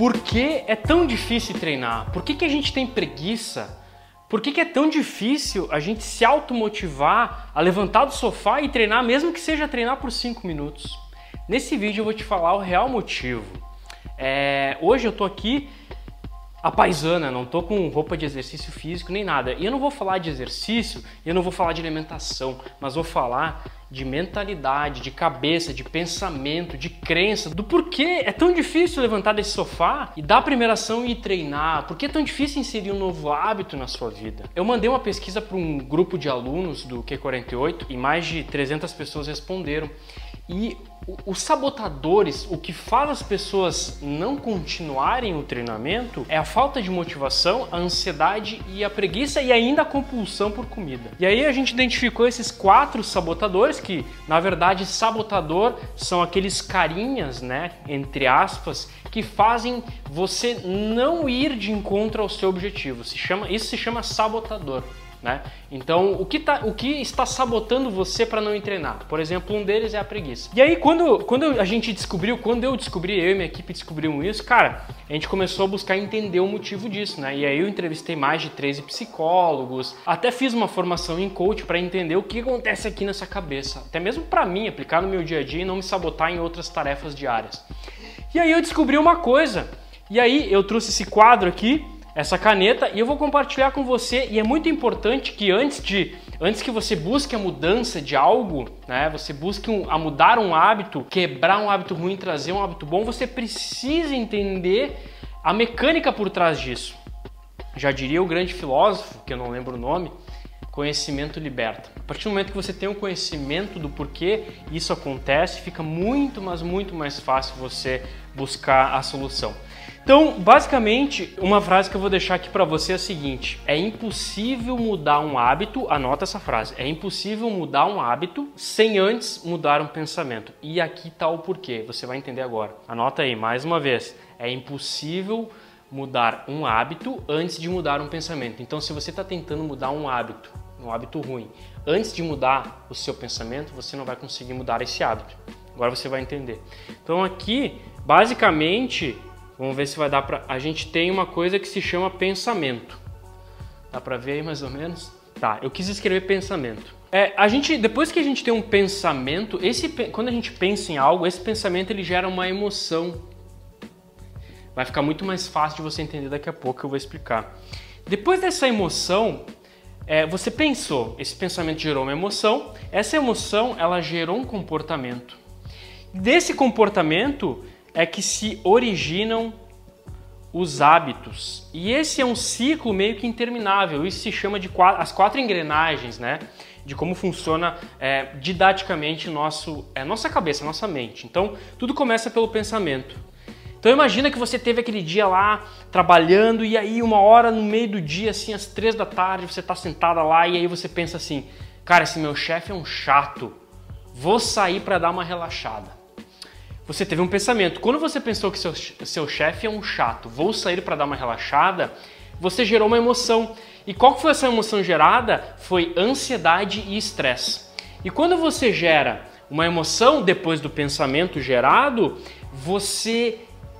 por que é tão difícil treinar? Por que, que a gente tem preguiça? Por que, que é tão difícil a gente se automotivar a levantar do sofá e treinar, mesmo que seja treinar por 5 minutos? Nesse vídeo eu vou te falar o real motivo. É, hoje eu tô aqui a paisana, não tô com roupa de exercício físico nem nada. E eu não vou falar de exercício, eu não vou falar de alimentação, mas vou falar de mentalidade, de cabeça, de pensamento, de crença, do porquê é tão difícil levantar desse sofá e dar a primeira ação e treinar, por que é tão difícil inserir um novo hábito na sua vida. Eu mandei uma pesquisa para um grupo de alunos do Q48 e mais de 300 pessoas responderam. E os sabotadores, o que faz as pessoas não continuarem o treinamento é a falta de motivação, a ansiedade e a preguiça e ainda a compulsão por comida. E aí a gente identificou esses quatro sabotadores que, na verdade, sabotador são aqueles carinhas, né, entre aspas, que fazem você não ir de encontro ao seu objetivo. Se chama, isso se chama sabotador. Né? Então, o que, tá, o que está sabotando você para não treinar? Por exemplo, um deles é a preguiça. E aí, quando, quando a gente descobriu, quando eu descobri, eu e minha equipe descobrimos isso, cara, a gente começou a buscar entender o motivo disso, né? E aí eu entrevistei mais de 13 psicólogos, até fiz uma formação em coach para entender o que acontece aqui nessa cabeça, até mesmo para mim, aplicar no meu dia a dia e não me sabotar em outras tarefas diárias. E aí eu descobri uma coisa, e aí eu trouxe esse quadro aqui, essa caneta e eu vou compartilhar com você e é muito importante que antes de antes que você busque a mudança de algo, né, você busque um, a mudar um hábito, quebrar um hábito ruim, trazer um hábito bom, você precisa entender a mecânica por trás disso. Já diria o grande filósofo, que eu não lembro o nome, conhecimento liberta. A partir do momento que você tem o um conhecimento do porquê isso acontece, fica muito, mas muito mais fácil você buscar a solução. Então, basicamente, uma frase que eu vou deixar aqui para você é a seguinte: é impossível mudar um hábito, anota essa frase, é impossível mudar um hábito sem antes mudar um pensamento. E aqui está o porquê, você vai entender agora. Anota aí, mais uma vez: é impossível mudar um hábito antes de mudar um pensamento. Então, se você está tentando mudar um hábito, um hábito ruim, antes de mudar o seu pensamento, você não vai conseguir mudar esse hábito. Agora você vai entender. Então, aqui, basicamente, Vamos ver se vai dar para. A gente tem uma coisa que se chama pensamento. Dá para ver aí mais ou menos? Tá, eu quis escrever pensamento. É, a gente, depois que a gente tem um pensamento, esse, quando a gente pensa em algo, esse pensamento ele gera uma emoção. Vai ficar muito mais fácil de você entender daqui a pouco, eu vou explicar. Depois dessa emoção, é, você pensou, esse pensamento gerou uma emoção, essa emoção ela gerou um comportamento. Desse comportamento, é que se originam os hábitos. E esse é um ciclo meio que interminável. Isso se chama de quatro, as quatro engrenagens, né? De como funciona é, didaticamente nosso, é, nossa cabeça, nossa mente. Então, tudo começa pelo pensamento. Então imagina que você teve aquele dia lá trabalhando e aí uma hora no meio do dia, assim, às três da tarde, você está sentada lá e aí você pensa assim, cara, esse meu chefe é um chato, vou sair para dar uma relaxada. Você teve um pensamento. Quando você pensou que seu, seu chefe é um chato, vou sair para dar uma relaxada, você gerou uma emoção. E qual foi essa emoção gerada? Foi ansiedade e estresse. E quando você gera uma emoção depois do pensamento gerado, você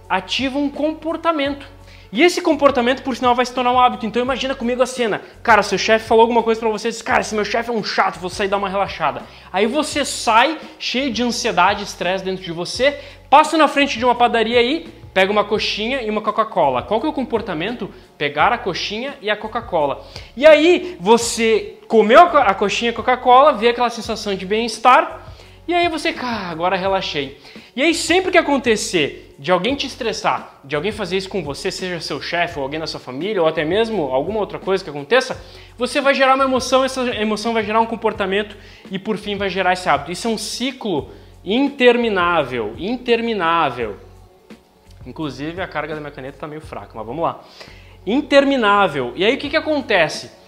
ativa um comportamento. E esse comportamento, por sinal, vai se tornar um hábito. Então imagina comigo a cena. Cara, seu chefe falou alguma coisa para você, diz, cara, esse meu chefe é um chato, vou sair dar uma relaxada. Aí você sai cheio de ansiedade, estresse dentro de você, passa na frente de uma padaria aí, pega uma coxinha e uma Coca-Cola. Qual que é o comportamento? Pegar a coxinha e a Coca-Cola. E aí você comeu a coxinha e a Coca-Cola, vê aquela sensação de bem-estar, e aí você, cara, agora relaxei. E aí sempre que acontecer de alguém te estressar, de alguém fazer isso com você, seja seu chefe ou alguém da sua família, ou até mesmo alguma outra coisa que aconteça, você vai gerar uma emoção, essa emoção vai gerar um comportamento e por fim vai gerar esse hábito. Isso é um ciclo interminável, interminável. Inclusive a carga da minha caneta está meio fraca, mas vamos lá. Interminável. E aí o que, que acontece?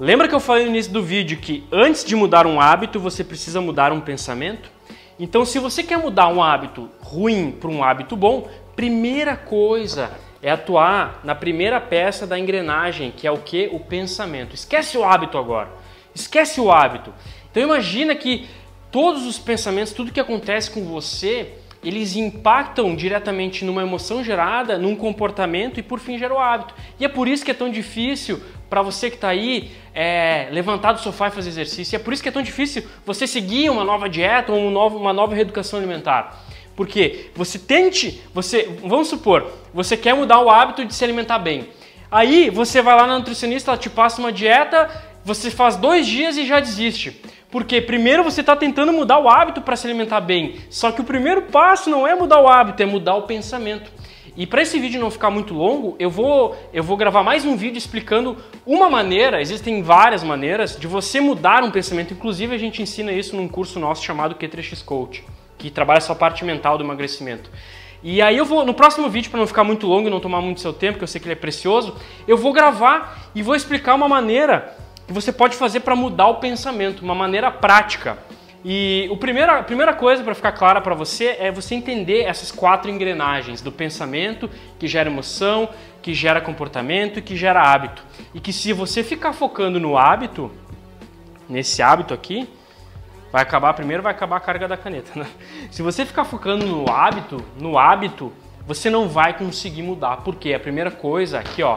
Lembra que eu falei no início do vídeo que antes de mudar um hábito você precisa mudar um pensamento? Então, se você quer mudar um hábito ruim para um hábito bom, primeira coisa é atuar na primeira peça da engrenagem, que é o que? O pensamento. Esquece o hábito agora. Esquece o hábito. Então imagina que todos os pensamentos, tudo que acontece com você, eles impactam diretamente numa emoção gerada, num comportamento e por fim geram o hábito. E é por isso que é tão difícil para você que está aí é, levantar do sofá e fazer exercício. E é por isso que é tão difícil você seguir uma nova dieta ou um novo, uma nova reeducação alimentar. Porque você tente, você, vamos supor, você quer mudar o hábito de se alimentar bem. Aí você vai lá na nutricionista, ela te passa uma dieta, você faz dois dias e já desiste. Porque primeiro você está tentando mudar o hábito para se alimentar bem. Só que o primeiro passo não é mudar o hábito, é mudar o pensamento. E para esse vídeo não ficar muito longo, eu vou, eu vou gravar mais um vídeo explicando uma maneira, existem várias maneiras, de você mudar um pensamento. Inclusive a gente ensina isso num curso nosso chamado Q3X Coach, que trabalha essa parte mental do emagrecimento. E aí eu vou, no próximo vídeo, para não ficar muito longo e não tomar muito seu tempo, que eu sei que ele é precioso, eu vou gravar e vou explicar uma maneira que você pode fazer para mudar o pensamento, uma maneira prática. E o primeiro, a primeira coisa para ficar clara para você é você entender essas quatro engrenagens do pensamento que gera emoção, que gera comportamento e que gera hábito. E que se você ficar focando no hábito, nesse hábito aqui, vai acabar primeiro vai acabar a carga da caneta. Né? Se você ficar focando no hábito, no hábito, você não vai conseguir mudar. Porque a primeira coisa aqui, ó,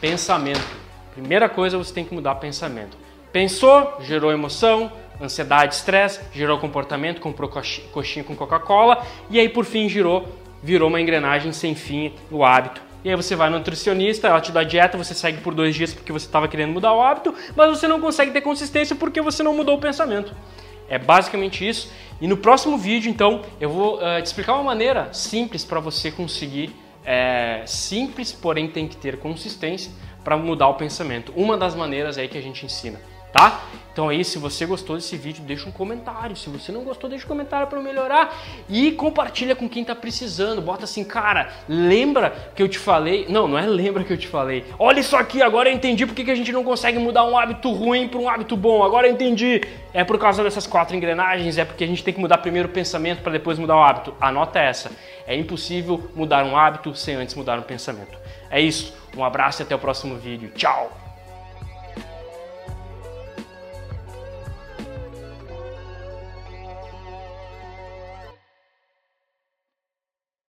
pensamento. Primeira coisa, você tem que mudar pensamento. Pensou, gerou emoção, ansiedade, estresse, gerou comportamento, comprou coxinha com Coca-Cola e aí por fim girou, virou uma engrenagem sem fim, o hábito. E aí você vai no nutricionista, ela te dá dieta, você segue por dois dias porque você estava querendo mudar o hábito, mas você não consegue ter consistência porque você não mudou o pensamento. É basicamente isso. E no próximo vídeo, então, eu vou uh, te explicar uma maneira simples para você conseguir, é, simples, porém tem que ter consistência, para mudar o pensamento. Uma das maneiras aí que a gente ensina, tá? Então aí, se você gostou desse vídeo, deixa um comentário. Se você não gostou, deixa um comentário para melhorar e compartilha com quem tá precisando. Bota assim, cara, lembra que eu te falei? Não, não é lembra que eu te falei. Olha isso aqui, agora eu entendi porque que a gente não consegue mudar um hábito ruim para um hábito bom. Agora eu entendi. É por causa dessas quatro engrenagens, é porque a gente tem que mudar primeiro o pensamento para depois mudar o hábito. Anota essa. É impossível mudar um hábito sem antes mudar um pensamento. É isso. Um abraço e até o próximo vídeo. Tchau!